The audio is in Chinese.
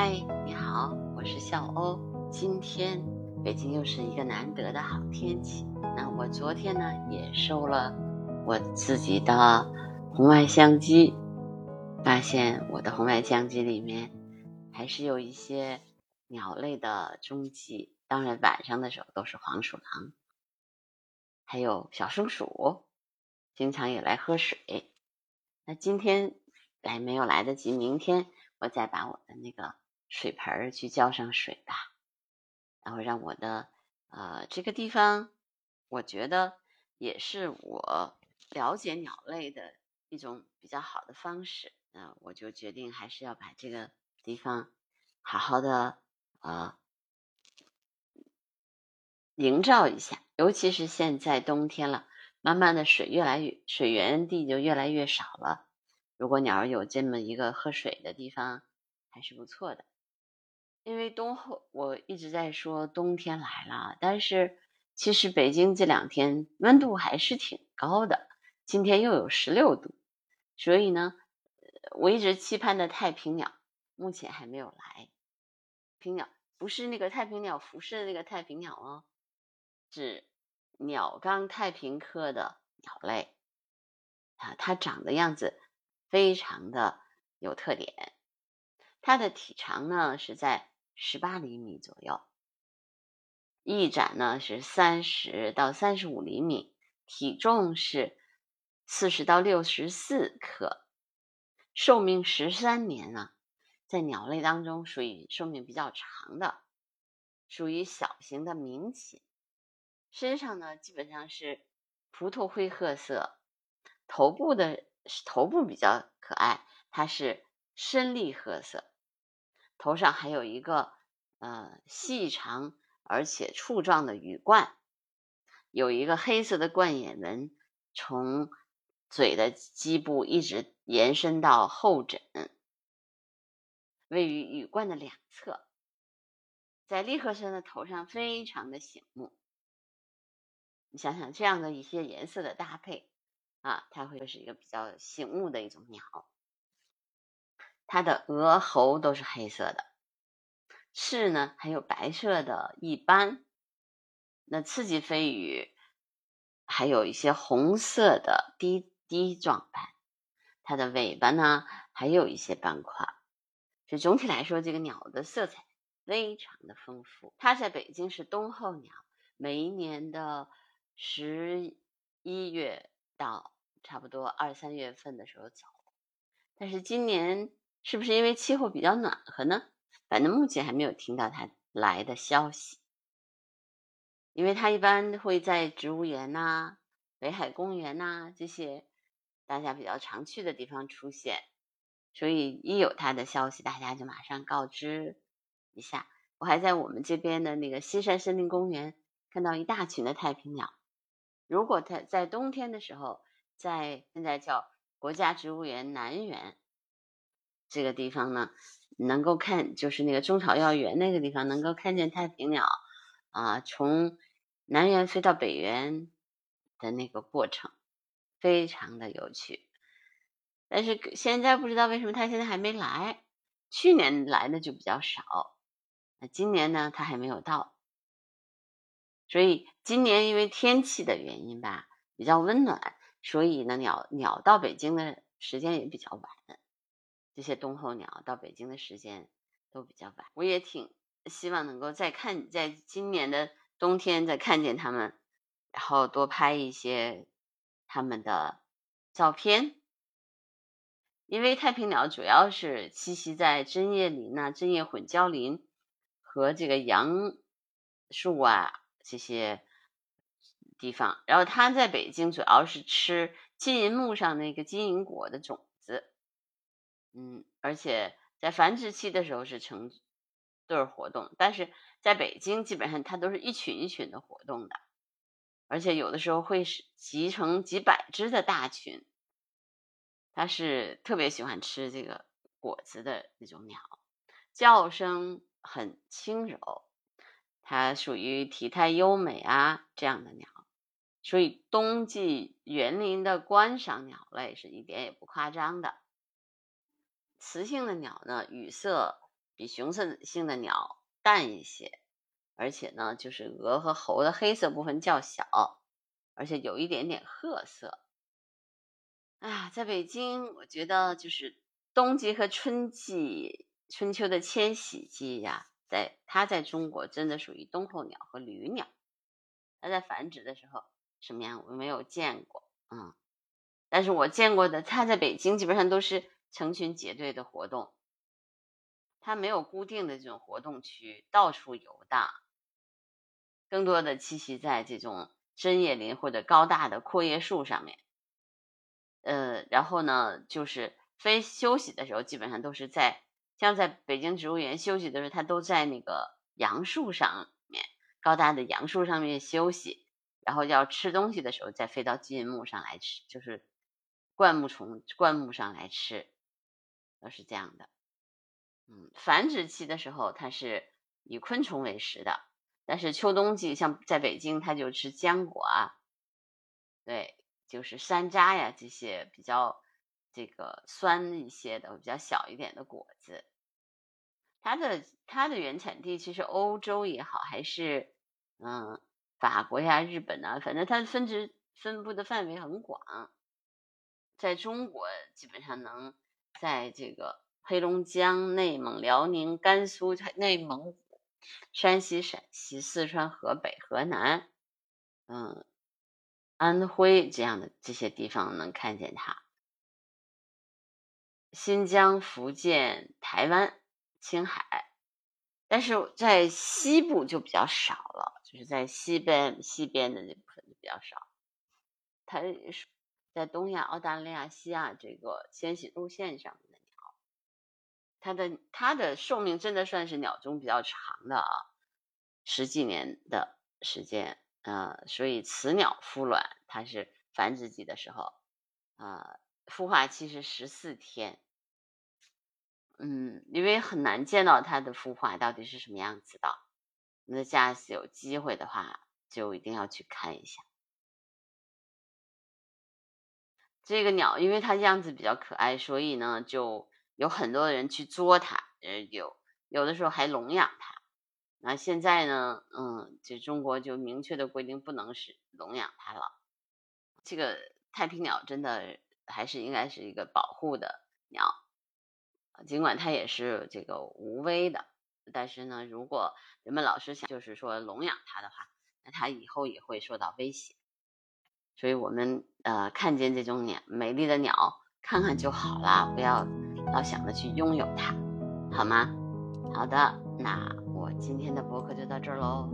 嗨，你好，我是笑欧。今天北京又是一个难得的好天气。那我昨天呢也收了我自己的红外相机，发现我的红外相机里面还是有一些鸟类的踪迹。当然晚上的时候都是黄鼠狼，还有小松鼠，经常也来喝水。那今天来没有来得及，明天我再把我的那个。水盆儿去浇上水吧，然后让我的呃这个地方，我觉得也是我了解鸟类的一种比较好的方式。那我就决定还是要把这个地方好好的呃营造一下，尤其是现在冬天了，慢慢的水越来越水源地就越来越少了。如果鸟儿有这么一个喝水的地方，还是不错的。因为冬后我一直在说冬天来了，但是其实北京这两天温度还是挺高的，今天又有十六度，所以呢，我一直期盼的太平鸟目前还没有来。平鸟不是那个太平鸟服饰的那个太平鸟哦，是鸟纲太平科的鸟类啊，它长的样子非常的有特点，它的体长呢是在。十八厘米左右，翼展呢是三十到三十五厘米，体重是四十到六十四克，寿命十三年呢，在鸟类当中属于寿命比较长的，属于小型的鸣禽。身上呢基本上是葡萄灰褐色，头部的头部比较可爱，它是深绿褐色。头上还有一个呃细长而且簇状的羽冠，有一个黑色的冠眼纹，从嘴的基部一直延伸到后枕，位于羽冠的两侧。在立褐色的头上非常的醒目，你想想这样的一些颜色的搭配啊，它会是一个比较醒目的一种鸟。它的额喉都是黑色的，翅呢还有白色的一斑，那刺激飞羽还有一些红色的滴滴状斑，它的尾巴呢还有一些斑块，所以总体来说，这个鸟的色彩非常的丰富。它在北京是冬候鸟，每一年的十一月到差不多二三月份的时候走，但是今年。是不是因为气候比较暖和呢？反正目前还没有听到它来的消息。因为它一般会在植物园呐、北海公园呐这些大家比较常去的地方出现，所以一有它的消息，大家就马上告知一下。我还在我们这边的那个西山森林公园看到一大群的太平鸟。如果它在冬天的时候，在现在叫国家植物园南园。这个地方呢，能够看就是那个中草药园那个地方，能够看见太平鸟啊，从南园飞到北园的那个过程，非常的有趣。但是现在不知道为什么它现在还没来，去年来的就比较少，那今年呢，它还没有到。所以今年因为天气的原因吧，比较温暖，所以呢，鸟鸟到北京的时间也比较晚。这些冬候鸟到北京的时间都比较晚，我也挺希望能够再看，在今年的冬天再看见它们，然后多拍一些它们的照片。因为太平鸟主要是栖息在针叶林呐、针叶混交林和这个杨树啊这些地方，然后它在北京主要是吃金银木上那个金银果的种。嗯，而且在繁殖期的时候是成对活动，但是在北京基本上它都是一群一群的活动的，而且有的时候会是集成几百只的大群。它是特别喜欢吃这个果子的那种鸟，叫声很轻柔，它属于体态优美啊这样的鸟，所以冬季园林的观赏鸟类是一点也不夸张的。雌性的鸟呢，羽色比雄性性的鸟淡一些，而且呢，就是额和喉的黑色部分较小，而且有一点点褐色。哎呀，在北京，我觉得就是冬季和春季，春秋的迁徙季呀，在它在中国真的属于冬候鸟和旅鸟。它在繁殖的时候什么样，我没有见过，嗯，但是我见过的，它在北京基本上都是成群结队的活动。它没有固定的这种活动区，到处游荡，更多的栖息在这种针叶林或者高大的阔叶树上面。呃，然后呢，就是非休息的时候，基本上都是在像在北京植物园休息的时候，它都在那个杨树上面，高大的杨树上面休息。然后要吃东西的时候，再飞到金木上来吃，就是灌木丛、灌木上来吃，都是这样的。嗯，繁殖期的时候，它是以昆虫为食的，但是秋冬季，像在北京，它就吃浆果啊，对，就是山楂呀这些比较这个酸一些的、比较小一点的果子。它的它的原产地其实欧洲也好，还是嗯法国呀、日本啊，反正它分支分布的范围很广，在中国基本上能在这个。黑龙江、内蒙、辽宁、甘肃、内蒙古、山西、陕西、四川、河北、河南，嗯，安徽这样的这些地方能看见它。新疆、福建、台湾、青海，但是在西部就比较少了，就是在西边西边的那部分就比较少。它是在东亚、澳大利亚、西亚这个迁徙路线上的鸟。它的它的寿命真的算是鸟中比较长的啊，十几年的时间，呃，所以雌鸟孵卵，它是繁殖季的时候，呃，孵化期是十四天，嗯，因为很难见到它的孵化到底是什么样子的，那下次有机会的话，就一定要去看一下这个鸟，因为它样子比较可爱，所以呢就。有很多人去捉它，呃，有有的时候还笼养它。那现在呢，嗯，就中国就明确的规定不能是笼养它了。这个太平鸟真的还是应该是一个保护的鸟，尽管它也是这个无危的，但是呢，如果人们老是想就是说笼养它的话，那它以后也会受到威胁。所以我们呃看见这种鸟美丽的鸟，看看就好啦，不要。老想着去拥有它，好吗？好的，那我今天的博客就到这儿喽，